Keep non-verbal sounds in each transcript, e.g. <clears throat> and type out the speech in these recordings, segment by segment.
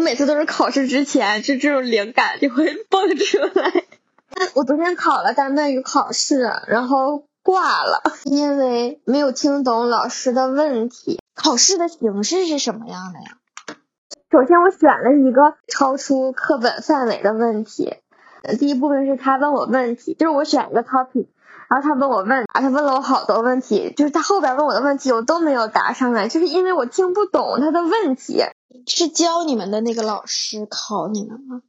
每次都是考试之前，就这种灵感就会蹦出来。<laughs> 我昨天考了丹麦语考试，然后挂了，因为没有听懂老师的问题。考试的形式是什么样的呀？首先，我选了一个超出课本范围的问题。第一部分是他问我问题，就是我选一个 topic，然后他问我问，他问了我好多问题，就是他后边问我的问题我都没有答上来，就是因为我听不懂他的问题。是教你们的那个老师考你们吗？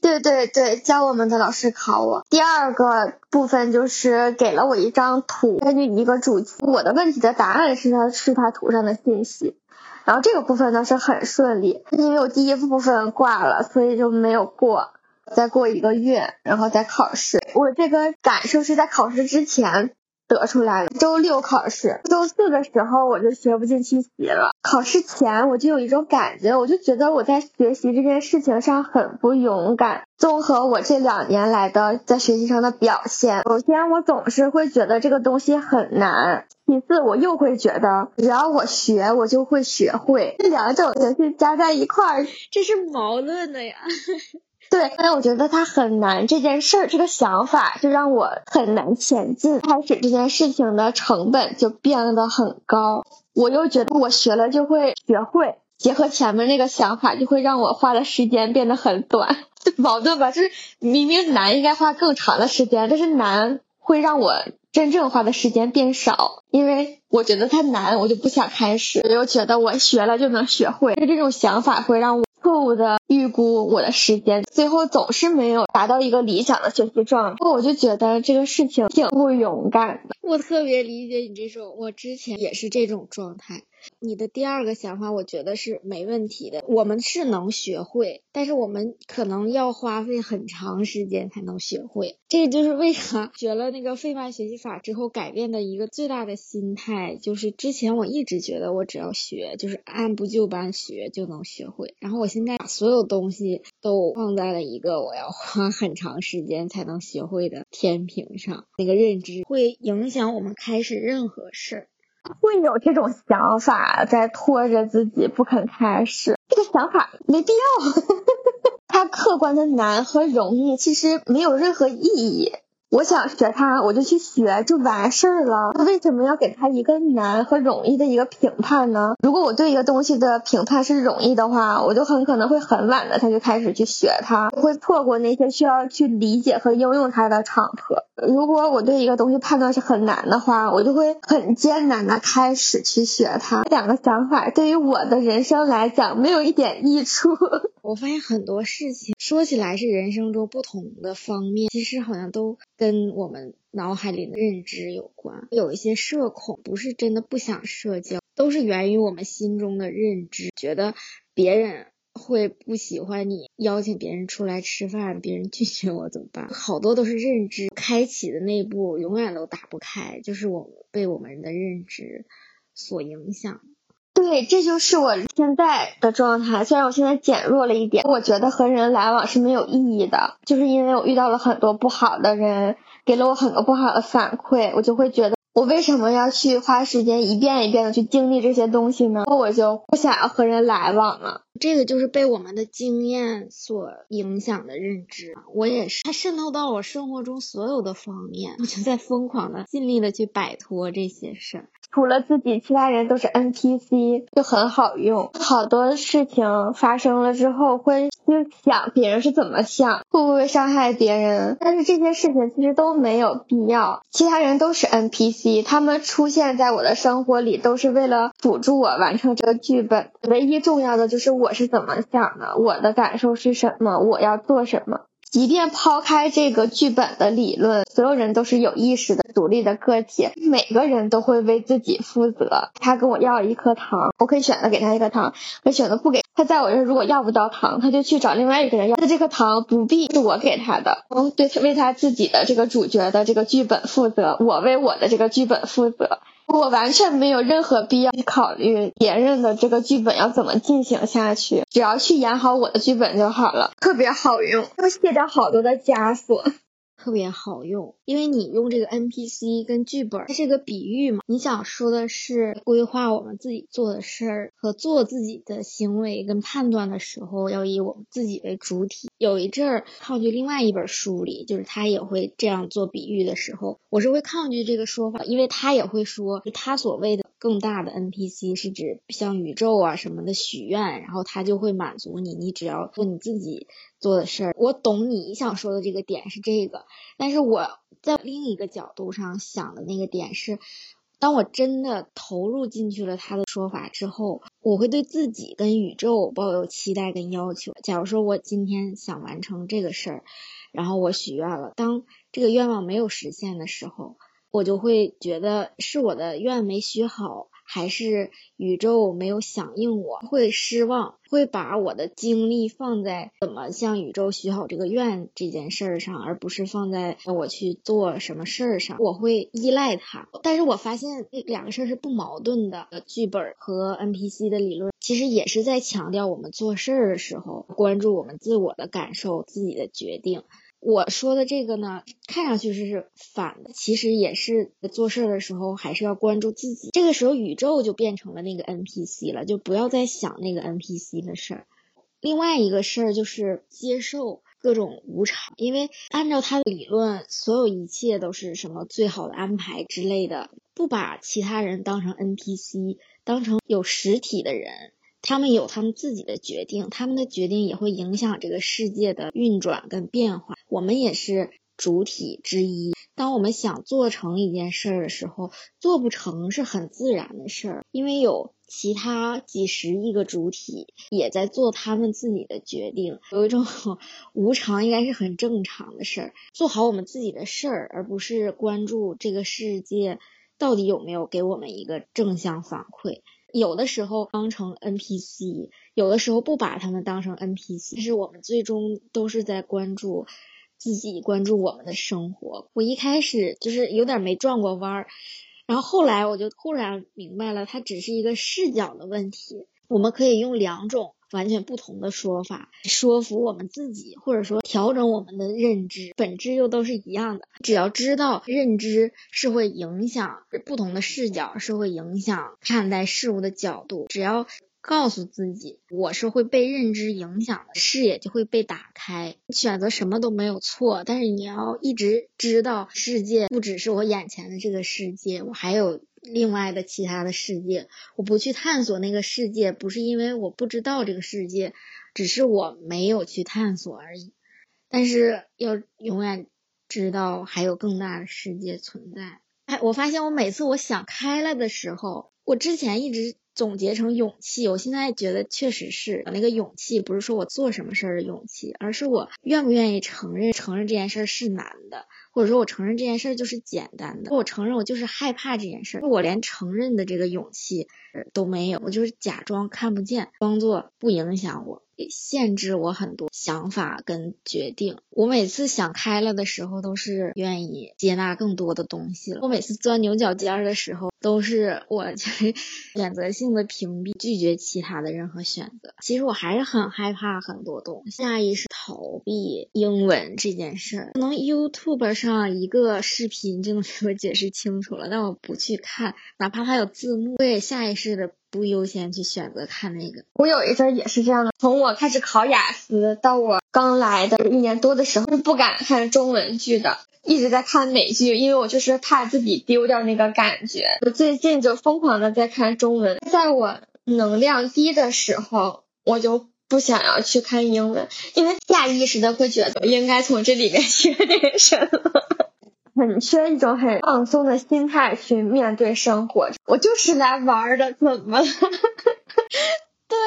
对对对，教我们的老师考我。第二个部分就是给了我一张图，根据一个主题，我的问题的答案是他是他图上的信息。然后这个部分呢是很顺利，因为我第一部分挂了，所以就没有过。再过一个月，然后再考试。我这个感受是在考试之前。得出来了。周六考试，周四的时候我就学不进去习了。考试前我就有一种感觉，我就觉得我在学习这件事情上很不勇敢。综合我这两年来的在学习上的表现，首先我总是会觉得这个东西很难，其次我又会觉得只要我学，我就会学会。这两种情绪加在一块儿，这是矛盾的呀。对，因为我觉得它很难这件事儿，这个想法就让我很难前进。开始这件事情的成本就变得很高，我又觉得我学了就会学会，结合前面那个想法，就会让我花的时间变得很短，<laughs> 矛盾吧？就是明明难应该花更长的时间，但是难会让我真正花的时间变少，因为我觉得它难，我就不想开始。我又觉得我学了就能学会，就这种想法会让我。错误的预估我的时间，最后总是没有达到一个理想的学习状态，我就觉得这个事情挺不勇敢的。我特别理解你这种，我之前也是这种状态。你的第二个想法，我觉得是没问题的。我们是能学会，但是我们可能要花费很长时间才能学会。这就是为啥学了那个费曼学习法之后改变的一个最大的心态，就是之前我一直觉得我只要学，就是按部就班学就能学会。然后我现在把所有东西都放在了一个我要花很长时间才能学会的天平上，那个认知会影响我们开始任何事儿。会有这种想法在拖着自己不肯开始，这个想法没必要。<laughs> 它客观的难和容易其实没有任何意义。我想学它，我就去学就完事儿了。为什么要给它一个难和容易的一个评判呢？如果我对一个东西的评判是容易的话，我就很可能会很晚的他就开始去学它，会错过那些需要去理解和应用它的场合。如果我对一个东西判断是很难的话，我就会很艰难的开始去学它。两个想法对于我的人生来讲没有一点益处。我发现很多事情说起来是人生中不同的方面，其实好像都。跟我们脑海里的认知有关，有一些社恐不是真的不想社交，都是源于我们心中的认知，觉得别人会不喜欢你，邀请别人出来吃饭，别人拒绝我怎么办？好多都是认知开启的那一步永远都打不开，就是我被我们的认知所影响。对，这就是我现在的状态。虽然我现在减弱了一点，我觉得和人来往是没有意义的，就是因为我遇到了很多不好的人，给了我很多不好的反馈，我就会觉得我为什么要去花时间一遍一遍的去经历这些东西呢？我就不想要和人来往了。这个就是被我们的经验所影响的认知。我也是，它渗透到我生活中所有的方面，我就在疯狂的尽力的去摆脱这些事儿。除了自己，其他人都是 NPC，就很好用。好多事情发生了之后，会去想别人是怎么想，会不会伤害别人。但是这些事情其实都没有必要。其他人都是 NPC，他们出现在我的生活里，都是为了辅助我完成这个剧本。唯一重要的就是我是怎么想的，我的感受是什么，我要做什么。即便抛开这个剧本的理论，所有人都是有意识的、独立的个体，每个人都会为自己负责。他跟我要一颗糖，我可以选择给他一颗糖，可以选择不给。他在我这如果要不到糖，他就去找另外一个人要。那这颗糖不必是我给他的，嗯，对他，为他自己的这个主角的这个剧本负责，我为我的这个剧本负责。我完全没有任何必要去考虑别人的这个剧本要怎么进行下去，只要去演好我的剧本就好了，特别好用，会卸掉好多的枷锁。特别好用，因为你用这个 NPC 跟剧本，它是个比喻嘛。你想说的是规划我们自己做的事儿和做自己的行为跟判断的时候，要以我们自己为主体。有一阵儿抗拒另外一本书里，就是他也会这样做比喻的时候，我是会抗拒这个说法，因为他也会说就他所谓的更大的 NPC 是指像宇宙啊什么的许愿，然后他就会满足你，你只要做你自己。做的事儿，我懂你想说的这个点是这个，但是我在另一个角度上想的那个点是，当我真的投入进去了他的说法之后，我会对自己跟宇宙抱有期待跟要求。假如说我今天想完成这个事儿，然后我许愿了，当这个愿望没有实现的时候，我就会觉得是我的愿没许好。还是宇宙没有响应，我会失望，会把我的精力放在怎么向宇宙许好这个愿这件事儿上，而不是放在我去做什么事儿上。我会依赖它，但是我发现两个事儿是不矛盾的。剧本和 NPC 的理论其实也是在强调我们做事儿的时候关注我们自我的感受、自己的决定。我说的这个呢，看上去是反的，其实也是做事的时候还是要关注自己。这个时候宇宙就变成了那个 NPC 了，就不要再想那个 NPC 的事儿。另外一个事儿就是接受各种无常，因为按照他的理论，所有一切都是什么最好的安排之类的，不把其他人当成 NPC，当成有实体的人。他们有他们自己的决定，他们的决定也会影响这个世界的运转跟变化。我们也是主体之一。当我们想做成一件事儿的时候，做不成是很自然的事儿，因为有其他几十亿个主体也在做他们自己的决定。有一种 <laughs> 无常，应该是很正常的事儿。做好我们自己的事儿，而不是关注这个世界到底有没有给我们一个正向反馈。有的时候当成 NPC，有的时候不把他们当成 NPC，但是我们最终都是在关注自己，关注我们的生活。我一开始就是有点没转过弯儿，然后后来我就突然明白了，它只是一个视角的问题。我们可以用两种。完全不同的说法，说服我们自己，或者说调整我们的认知，本质又都是一样的。只要知道认知是会影响不同的视角，是会影响看待事物的角度。只要告诉自己，我是会被认知影响的，视野就会被打开。选择什么都没有错，但是你要一直知道，世界不只是我眼前的这个世界，我还有。另外的其他的世界，我不去探索那个世界，不是因为我不知道这个世界，只是我没有去探索而已。但是要永远知道还有更大的世界存在。哎，我发现我每次我想开了的时候，我之前一直总结成勇气，我现在觉得确实是那个勇气，不是说我做什么事儿的勇气，而是我愿不愿意承认承认这件事儿是难的。或者说我承认这件事儿就是简单的，我承认我就是害怕这件事儿，我连承认的这个勇气都没有，我就是假装看不见，装作不影响我。限制我很多想法跟决定。我每次想开了的时候，都是愿意接纳更多的东西了。我每次钻牛角尖的时候，都是我就是 <laughs> 选择性的屏蔽、拒绝其他的任何选择。其实我还是很害怕很多东西，下意识逃避英文这件事儿。可能 YouTube 上一个视频就能给我解释清楚了，但我不去看，哪怕它有字幕，我也下意识的。不优先去选择看那个，我有一阵也是这样的。从我开始考雅思到我刚来的一年多的时候，是不敢看中文剧的，一直在看美剧，因为我就是怕自己丢掉那个感觉。我最近就疯狂的在看中文，在我能量低的时候，我就不想要去看英文，因为下意识的会觉得应该从这里面学点什么。很缺一种很放松的心态去面对生活，我就是来玩的，怎么了？<laughs> 对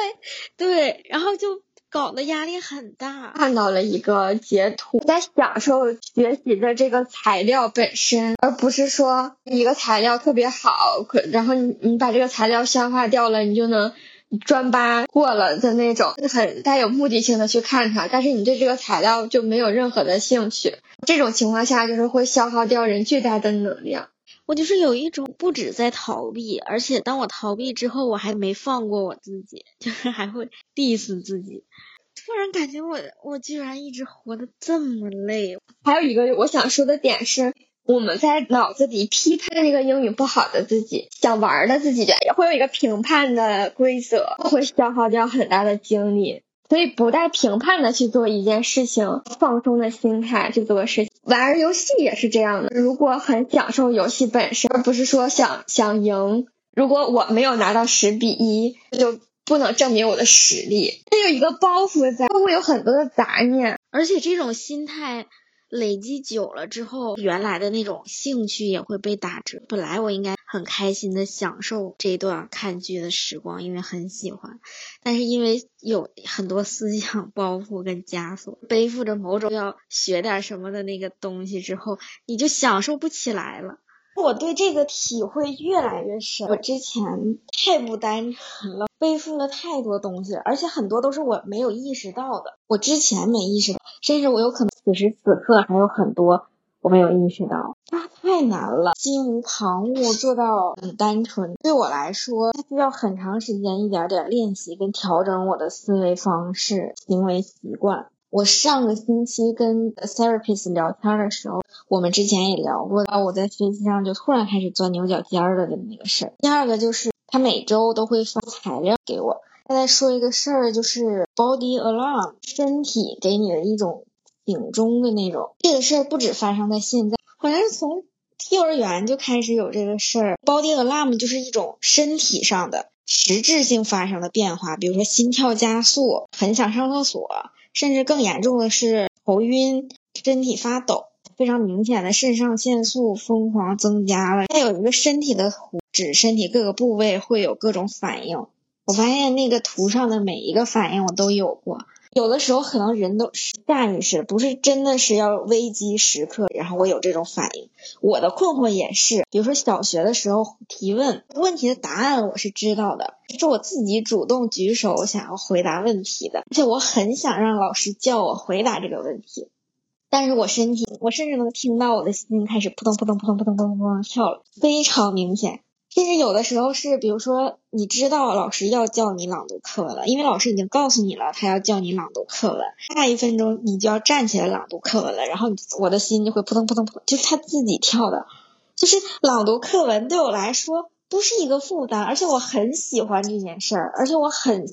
对，然后就搞得压力很大。看到了一个截图，在享受学习的这个材料本身，而不是说一个材料特别好，可然后你你把这个材料消化掉了，你就能。专八过了的那种，很带有目的性的去看它，但是你对这个材料就没有任何的兴趣。这种情况下，就是会消耗掉人巨大的能量。我就是有一种不止在逃避，而且当我逃避之后，我还没放过我自己，<laughs> 就是还会 diss 自己。突然感觉我我居然一直活得这么累。还有一个我想说的点是，我们在脑子里批判那个英语不好的自己，想玩的自己，也会有一个评判的规则，会消耗掉很大的精力。所以不带评判的去做一件事情，放松的心态去做事情。玩游戏也是这样的，如果很享受游戏本身，而不是说想想赢。如果我没有拿到十比一，就不能证明我的实力。它有一个包袱在，会有很多的杂念，而且这种心态。累积久了之后，原来的那种兴趣也会被打折。本来我应该很开心的享受这段看剧的时光，因为很喜欢，但是因为有很多思想包袱跟枷锁，背负着某种要学点什么的那个东西之后，你就享受不起来了。我对这个体会越来越深。我之前太不单纯了，背负了太多东西，而且很多都是我没有意识到的。我之前没意识到，甚至我有可能此时此刻还有很多我没有意识到。那太难了，心无旁骛，做到很单纯。对我来说，它需要很长时间，一点点练习跟调整我的思维方式、行为习惯。我上个星期跟 therapist 聊天的时候，我们之前也聊过，我在学习上就突然开始钻牛角尖儿的那个事儿。第二个就是他每周都会发材料给我，他在说一个事儿，就是 body alarm，身体给你的一种警钟的那种。这个事儿不止发生在现在，好像是从幼儿园就开始有这个事儿。body alarm 就是一种身体上的实质性发生的变化，比如说心跳加速，很想上厕所。甚至更严重的是头晕、身体发抖，非常明显的肾上腺素疯狂增加了。还有一个身体的图，指身体各个部位会有各种反应。我发现那个图上的每一个反应我都有过。有的时候可能人都下意识，不是真的是要危机时刻，然后我有这种反应。我的困惑也是，比如说小学的时候提问问题的答案我是知道的，是我自己主动举手想要回答问题的，而且我很想让老师叫我回答这个问题，但是我身体，我甚至能听到我的心开始扑通扑通扑通扑通扑通扑通跳了，非常明显。甚至有的时候是，比如说你知道老师要叫你朗读课文了，因为老师已经告诉你了，他要叫你朗读课文，下一分钟你就要站起来朗读课文了，然后我的心就会扑通扑通扑，就是他自己跳的。就是朗读课文对我来说不是一个负担，而且我很喜欢这件事儿，而且我很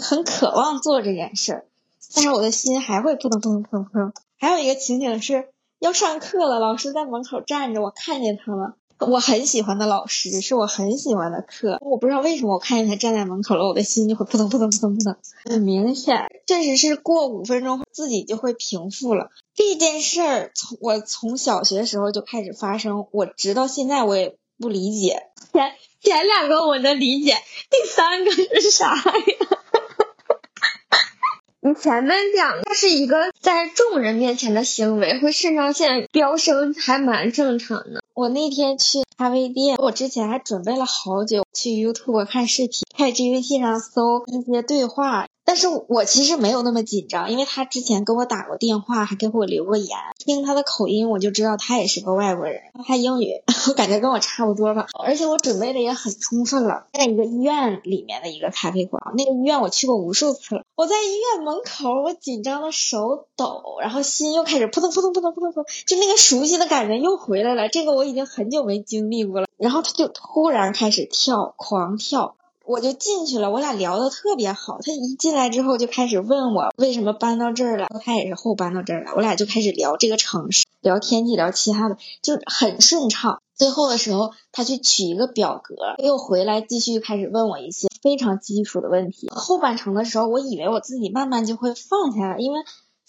很渴望做这件事儿，但是我的心还会扑通扑通扑通扑通。还有一个情景是要上课了，老师在门口站着，我看见他了。我很喜欢的老师，是我很喜欢的课。我不知道为什么，我看见他站在门口了，我的心就会扑通扑通扑通扑通。很明显，确实是过五分钟自己就会平复了。这件事儿从我从小学时候就开始发生，我直到现在我也不理解。前前两个我能理解，第三个是啥呀？<laughs> 你前面两个是一个在众人面前的行为，会肾上腺飙升，还蛮正常的。我那天去咖啡店，我之前还准备了好久去 YouTube 看视频，在 GPT 上搜一些对话。但是我其实没有那么紧张，因为他之前给我打过电话，还给我留过言，听他的口音我就知道他也是个外国人，他英语 <laughs> 我感觉跟我差不多吧。而且我准备的也很充分了，在一个医院里面的一个咖啡馆，那个医院我去过无数次了。我在医院门口，我紧张的手抖，然后心又开始扑通扑通扑通扑通扑通，就那个熟悉的感觉又回来了。这个我我已经很久没经历过了。然后他就突然开始跳，狂跳。我就进去了，我俩聊的特别好。他一进来之后就开始问我为什么搬到这儿了，他也是后搬到这儿来。我俩就开始聊这个城市，聊天气，聊其他的，就很顺畅。最后的时候，他去取一个表格，又回来继续开始问我一些非常基础的问题。后半程的时候，我以为我自己慢慢就会放下了，因为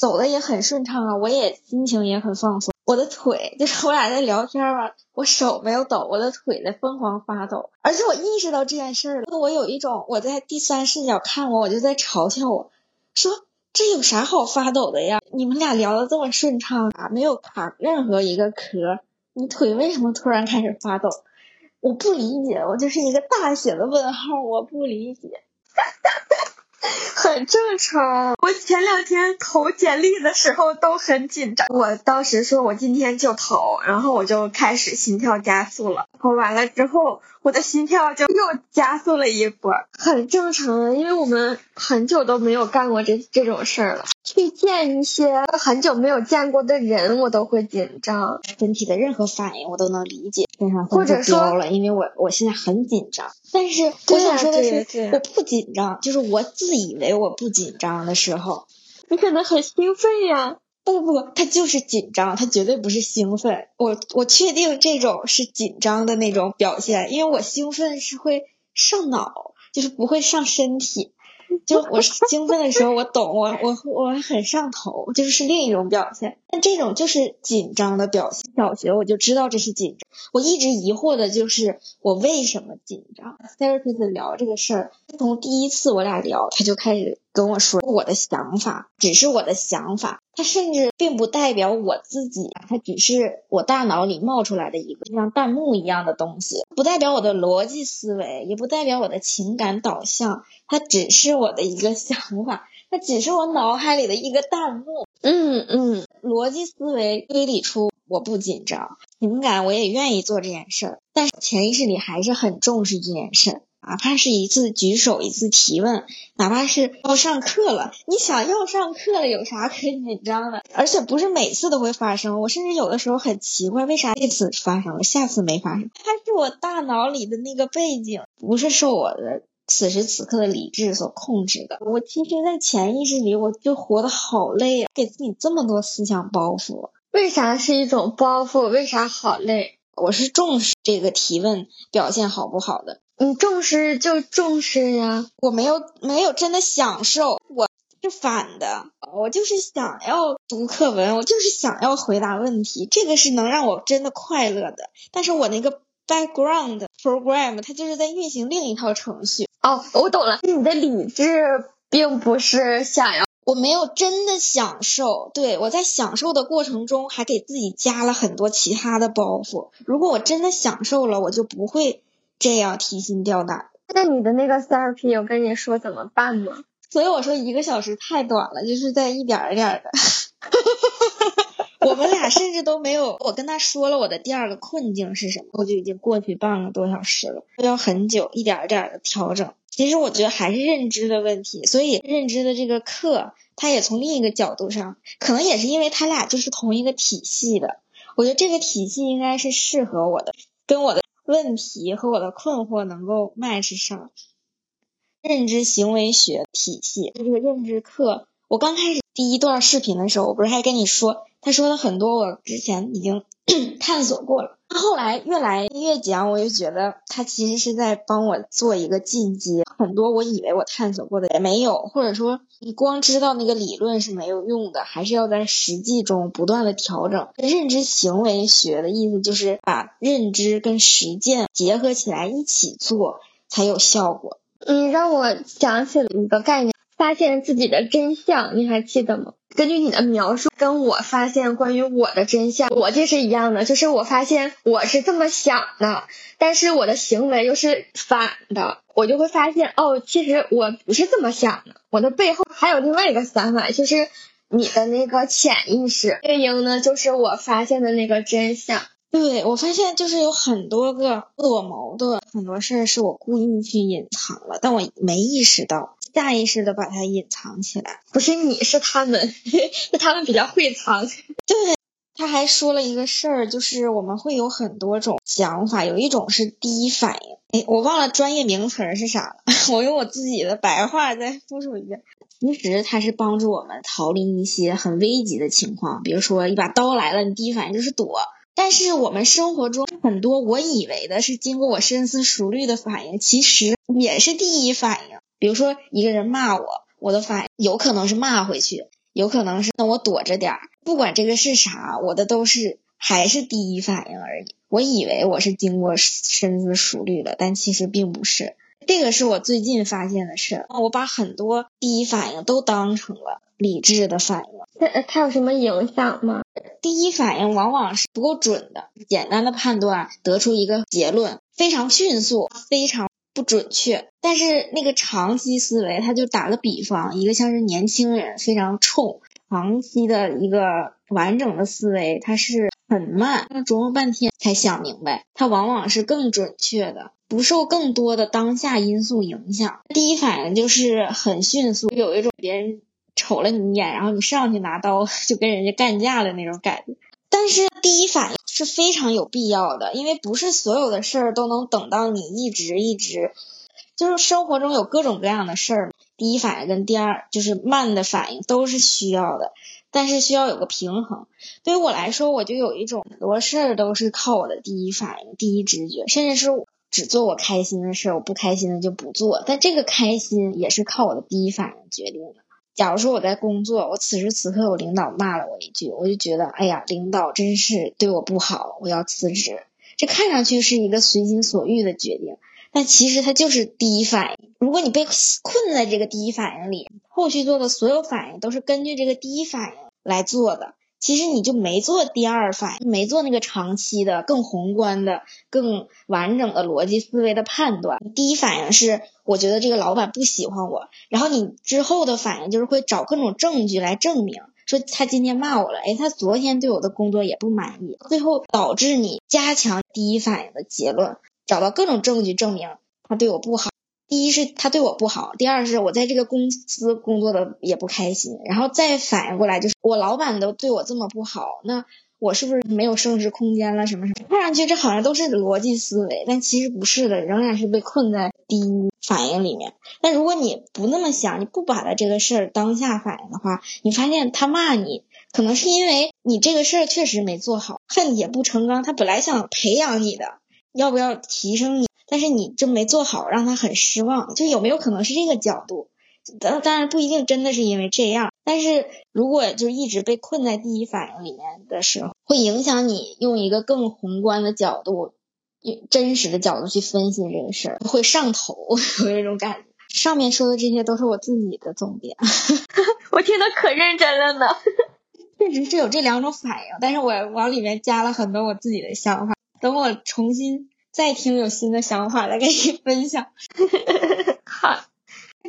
走的也很顺畅啊，我也心情也很放松。我的腿就是我俩在聊天吧，我手没有抖，我的腿在疯狂发抖，而且我意识到这件事了。我有一种我在第三视角看我，我就在嘲笑我，说这有啥好发抖的呀？你们俩聊的这么顺畅啊，没有卡任何一个壳，你腿为什么突然开始发抖？我不理解，我就是一个大写的问号，我不理解。<laughs> 很正常。我前两天投简历的时候都很紧张。我当时说我今天就投，然后我就开始心跳加速了。投，完了之后，我的心跳就又加速了一波，很正常，因为我们很久都没有干过这这种事儿了。去见一些很久没有见过的人，我都会紧张。身体的任何反应我都能理解，身上或者说了，因为我我现在很紧张。但是我想说的是，我不紧张，就是我自以为我不紧张的时候，你可能很兴奋呀。不不不不，他就是紧张，他绝对不是兴奋。我我确定这种是紧张的那种表现，因为我兴奋是会上脑，就是不会上身体。就我兴奋的时候，我懂，我我我很上头，就是是另一种表现。但这种就是紧张的表现。小学我就知道这是紧张，我一直疑惑的就是我为什么紧张。therapist 聊这个事儿，从第一次我俩聊，他就开始跟我说我的想法，只是我的想法，他甚至并不代表我自己，它只是我大脑里冒出来的一个像弹幕一样的东西，不代表我的逻辑思维，也不代表我的情感导向，它只是我的一个想法，它只是我脑海里的一个弹幕。嗯嗯，逻辑思维推理出我不紧张，情感我也愿意做这件事儿，但是潜意识里还是很重视这件事儿，哪怕是一次举手，一次提问，哪怕是要上课了，你想要上课了，有啥可紧张的？而且不是每次都会发生，我甚至有的时候很奇怪，为啥这次发生了，下次没发生？它是我大脑里的那个背景，不是受我的。此时此刻的理智所控制的，我其实，在潜意识里，我就活得好累啊，给自己这么多思想包袱，为啥是一种包袱？为啥好累？我是重视这个提问表现好不好的，你重视就重视呀，我没有没有真的享受，我是反的，我就是想要读课文，我就是想要回答问题，这个是能让我真的快乐的，但是我那个 background program 它就是在运行另一套程序。哦，我懂了，你的理智并不是想要，我没有真的享受，对我在享受的过程中还给自己加了很多其他的包袱。如果我真的享受了，我就不会这样提心吊胆。那你的那个 therapy 有跟你说怎么办吗？所以我说一个小时太短了，就是在一点一点的。<laughs> 我们俩甚至都没有，我跟他说了我的第二个困境是什么，我就已经过去半个多小时了，要很久，一点一点的调整。其实我觉得还是认知的问题，所以认知的这个课，他也从另一个角度上，可能也是因为他俩就是同一个体系的，我觉得这个体系应该是适合我的，跟我的问题和我的困惑能够 match 上。认知行为学体系这个认知课，我刚开始第一段视频的时候，我不是还跟你说。他说的很多，我之前已经 <clears throat> 探索过了。后来越来越讲，我就觉得他其实是在帮我做一个进阶。很多我以为我探索过的也没有，或者说你光知道那个理论是没有用的，还是要在实际中不断的调整。认知行为学的意思就是把认知跟实践结合起来一起做才有效果。你让我想起了一个概念。发现自己的真相，你还记得吗？根据你的描述，跟我发现关于我的真相，逻辑是一样的。就是我发现我是这么想的，但是我的行为又是反的，我就会发现哦，其实我不是这么想的，我的背后还有另外一个想法，就是你的那个潜意识对应呢就是我发现的那个真相。对我发现就是有很多个自我矛盾，很多事儿是我故意去隐藏了，但我没意识到。下意识的把它隐藏起来，不是你是他们，<laughs> 是他们比较会藏。<laughs> 对，他还说了一个事儿，就是我们会有很多种想法，有一种是第一反应。哎，我忘了专业名词是啥了，<laughs> 我用我自己的白话再复述一遍。其实它是帮助我们逃离一些很危急的情况，比如说一把刀来了，你第一反应就是躲。但是我们生活中很多我以为的是经过我深思熟虑的反应，其实也是第一反应。比如说一个人骂我，我的反应有可能是骂回去，有可能是那我躲着点儿。不管这个是啥，我的都是还是第一反应而已。我以为我是经过深思熟虑的，但其实并不是。这个是我最近发现的事。我把很多第一反应都当成了理智的反应。那它有什么影响吗？第一反应往往是不够准的，简单的判断得出一个结论，非常迅速，非常。不准确，但是那个长期思维，他就打个比方，一个像是年轻人非常冲，长期的一个完整的思维，它是很慢，要琢磨半天才想明白，它往往是更准确的，不受更多的当下因素影响。第一反应就是很迅速，有一种别人瞅了你一眼，然后你上去拿刀 <laughs> 就跟人家干架的那种感觉。但是第一反应是非常有必要的，因为不是所有的事儿都能等到你一直一直，就是生活中有各种各样的事儿，第一反应跟第二就是慢的反应都是需要的。但是需要有个平衡。对于我来说，我就有一种很多事儿都是靠我的第一反应、第一直觉，甚至是只做我开心的事儿，我不开心的就不做。但这个开心也是靠我的第一反应决定的。假如说我在工作，我此时此刻我领导骂了我一句，我就觉得哎呀，领导真是对我不好，我要辞职。这看上去是一个随心所欲的决定，但其实它就是第一反应。如果你被困在这个第一反应里，后续做的所有反应都是根据这个第一反应。来做的，其实你就没做第二反应，没做那个长期的、更宏观的、更完整的逻辑思维的判断。第一反应是我觉得这个老板不喜欢我，然后你之后的反应就是会找各种证据来证明，说他今天骂我了，哎，他昨天对我的工作也不满意，最后导致你加强第一反应的结论，找到各种证据证明他对我不好。第一是他对我不好，第二是我在这个公司工作的也不开心，然后再反应过来就是我老板都对我这么不好，那我是不是没有升值空间了？什么什么？看上去这好像都是逻辑思维，但其实不是的，仍然是被困在第一反应里面。但如果你不那么想，你不把他这个事儿当下反应的话，你发现他骂你，可能是因为你这个事儿确实没做好，恨铁不成钢，他本来想培养你的，要不要提升你？但是你就没做好，让他很失望。就有没有可能是这个角度？当当然不一定真的是因为这样。但是如果就一直被困在第一反应里面的时候，会影响你用一个更宏观的角度、真实的角度去分析这个事儿，会上头。<laughs> 有那种感觉。上面说的这些都是我自己的总结，<laughs> 我听得可认真了呢。确实是有这两种反应，但是我往里面加了很多我自己的想法。等我重新。再听有新的想法再跟你分享。<laughs> 好，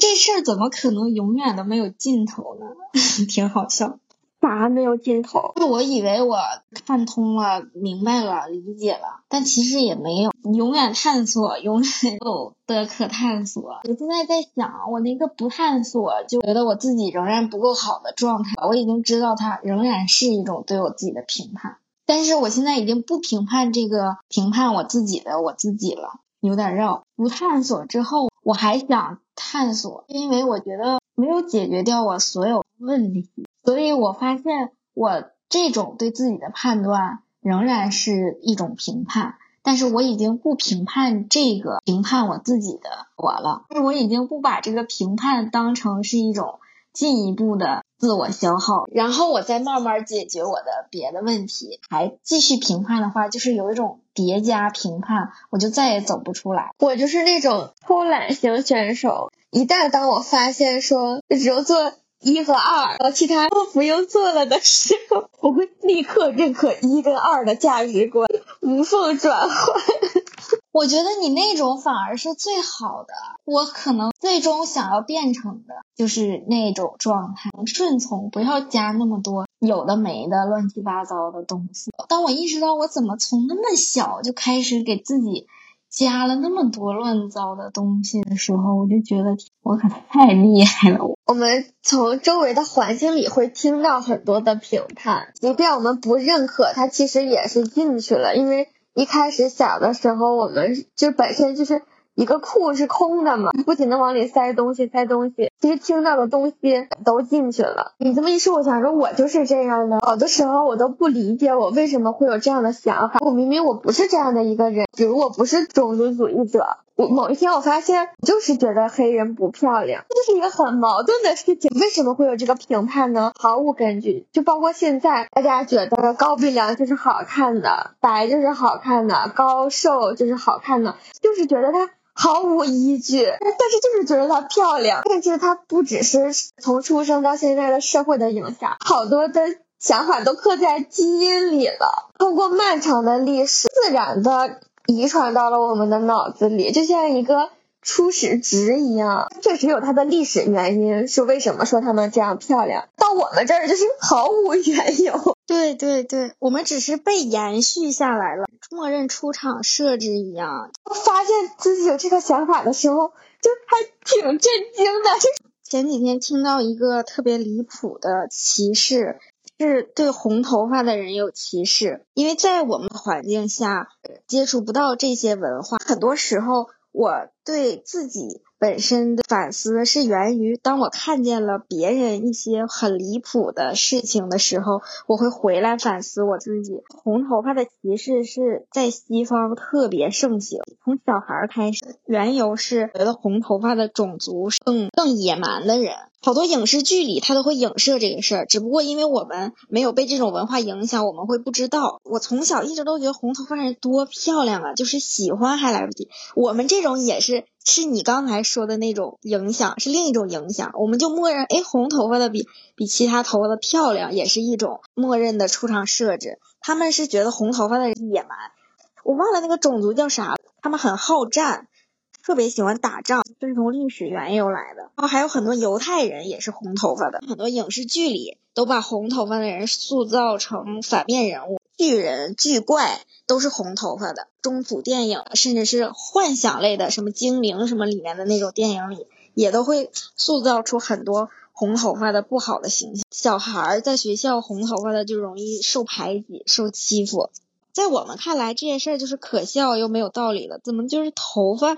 这事儿怎么可能永远都没有尽头呢？<laughs> 挺好笑。啥没有尽头？我以为我看通了、明白了、理解了，但其实也没有。永远探索，永远有的可探索。我现在在想，我那个不探索，就觉得我自己仍然不够好的状态。我已经知道它仍然是一种对我自己的评判。但是我现在已经不评判这个评判我自己的我自己了，有点绕。不探索之后，我还想探索，因为我觉得没有解决掉我所有问题，所以我发现我这种对自己的判断仍然是一种评判，但是我已经不评判这个评判我自己的我了，就是我已经不把这个评判当成是一种。进一步的自我消耗，然后我再慢慢解决我的别的问题，还继续评判的话，就是有一种叠加评判，我就再也走不出来。我就是那种偷懒型选手，一旦当我发现说只有做一和二，其他都不用做了的时候，我会立刻认可一跟二的价值观，无缝转换。我觉得你那种反而是最好的。我可能最终想要变成的就是那种状态，顺从，不要加那么多有的没的乱七八糟的东西。当我意识到我怎么从那么小就开始给自己加了那么多乱糟的东西的时候，我就觉得我可太厉害了。我们从周围的环境里会听到很多的评判，即便我们不认可，它其实也是进去了，因为。一开始小的时候，我们就本身就是一个库是空的嘛，不停的往里塞东西，塞东西，其实听到的东西都进去了。你这么一说，我想说，我就是这样的。好多时候我都不理解我为什么会有这样的想法。我明明我不是这样的一个人，比如我不是种族主义者。我某一天我发现，就是觉得黑人不漂亮，这是一个很矛盾的事情。为什么会有这个评判呢？毫无根据。就包括现在，大家觉得高鼻梁就是好看的，白就是好看的，高瘦就是好看的，就是觉得它毫无依据。但是就是觉得它漂亮。但是它不只是从出生到现在的社会的影响，好多的想法都刻在基因里了。通过漫长的历史，自然的。遗传到了我们的脑子里，就像一个初始值一样，确实有它的历史原因，是为什么说它们这样漂亮。到我们这儿就是毫无缘由。<laughs> 对对对，我们只是被延续下来了，默认出厂设置一样。发现自己有这个想法的时候，就还挺震惊的。<laughs> 前几天听到一个特别离谱的歧视，是对红头发的人有歧视，因为在我们环境下接触不到这些文化，很多时候我对自己。本身的反思是源于，当我看见了别人一些很离谱的事情的时候，我会回来反思我自己。红头发的歧视是在西方特别盛行，从小孩开始，缘由是觉得红头发的种族更更野蛮的人。好多影视剧里他都会影射这个事儿，只不过因为我们没有被这种文化影响，我们会不知道。我从小一直都觉得红头发人多漂亮啊，就是喜欢还来不及。我们这种也是。是你刚才说的那种影响，是另一种影响。我们就默认，哎，红头发的比比其他头发的漂亮，也是一种默认的出场设置。他们是觉得红头发的人野蛮，我忘了那个种族叫啥，他们很好战，特别喜欢打仗，这是从历史缘由来的。然后还有很多犹太人也是红头发的，很多影视剧里都把红头发的人塑造成反面人物。巨人、巨怪都是红头发的，中土电影甚至是幻想类的，什么精灵什么里面的那种电影里，也都会塑造出很多红头发的不好的形象。小孩在学校红头发的就容易受排挤、受欺负。在我们看来，这件事儿就是可笑又没有道理了。怎么就是头发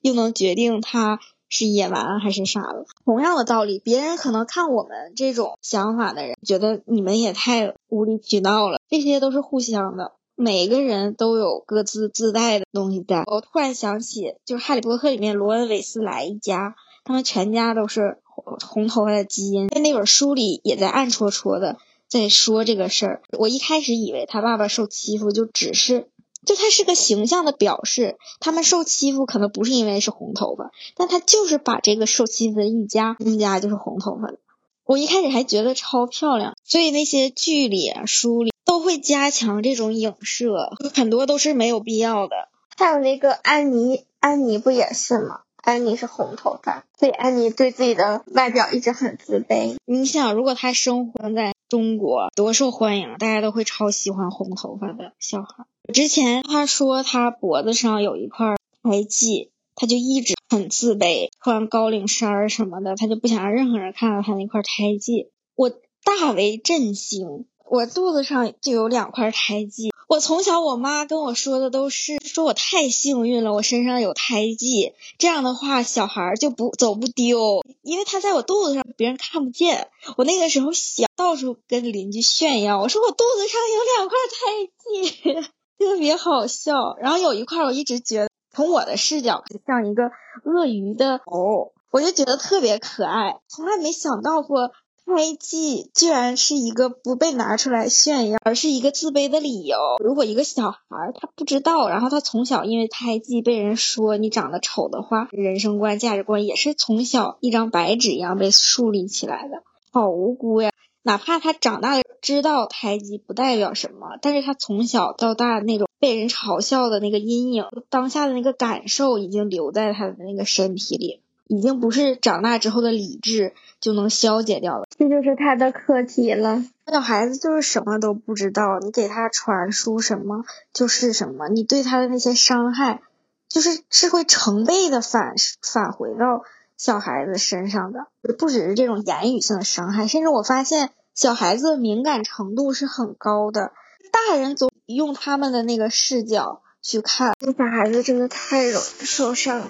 又能决定他？是野蛮还是啥了？同样的道理，别人可能看我们这种想法的人，觉得你们也太无理取闹了。这些都是互相的，每个人都有各自自带的东西在。我突然想起，就是《哈利波特》里面罗恩·韦斯莱一家，他们全家都是红头发的基因，在那本书里也在暗戳戳的在说这个事儿。我一开始以为他爸爸受欺负就只是。就他是个形象的表示，他们受欺负可能不是因为是红头发，但他就是把这个受欺负的一家，他们家就是红头发的。我一开始还觉得超漂亮，所以那些剧里、书里都会加强这种影射，很多都是没有必要的。还有那个安妮，安妮不也是吗？安妮是红头发，所以安妮对自己的外表一直很自卑。你想，如果她生活在中国，多受欢迎，大家都会超喜欢红头发的小孩。之前他说他脖子上有一块胎记，他就一直很自卑，穿高领衫儿什么的，他就不想让任何人看到他那块胎记。我大为震惊，我肚子上就有两块胎记。我从小我妈跟我说的都是说我太幸运了，我身上有胎记，这样的话小孩就不走不丢，因为他在我肚子上，别人看不见。我那个时候小，到处跟邻居炫耀，我说我肚子上有两块胎记。特别好笑，然后有一块我一直觉得，从我的视角像一个鳄鱼的头，我就觉得特别可爱。从来没想到过胎记居然是一个不被拿出来炫耀，而是一个自卑的理由。如果一个小孩他不知道，然后他从小因为胎记被人说你长得丑的话，人生观、价值观也是从小一张白纸一样被树立起来的，好无辜呀。哪怕他长大了知道胎记不代表什么，但是他从小到大那种被人嘲笑的那个阴影，当下的那个感受已经留在他的那个身体里，已经不是长大之后的理智就能消解掉了。这就是他的课题了。小孩子就是什么都不知道，你给他传输什么就是什么，你对他的那些伤害，就是是会成倍的返返回到小孩子身上的，不只是这种言语性的伤害，甚至我发现。小孩子敏感程度是很高的，大人总用他们的那个视角去看，小孩子真的太容易受伤。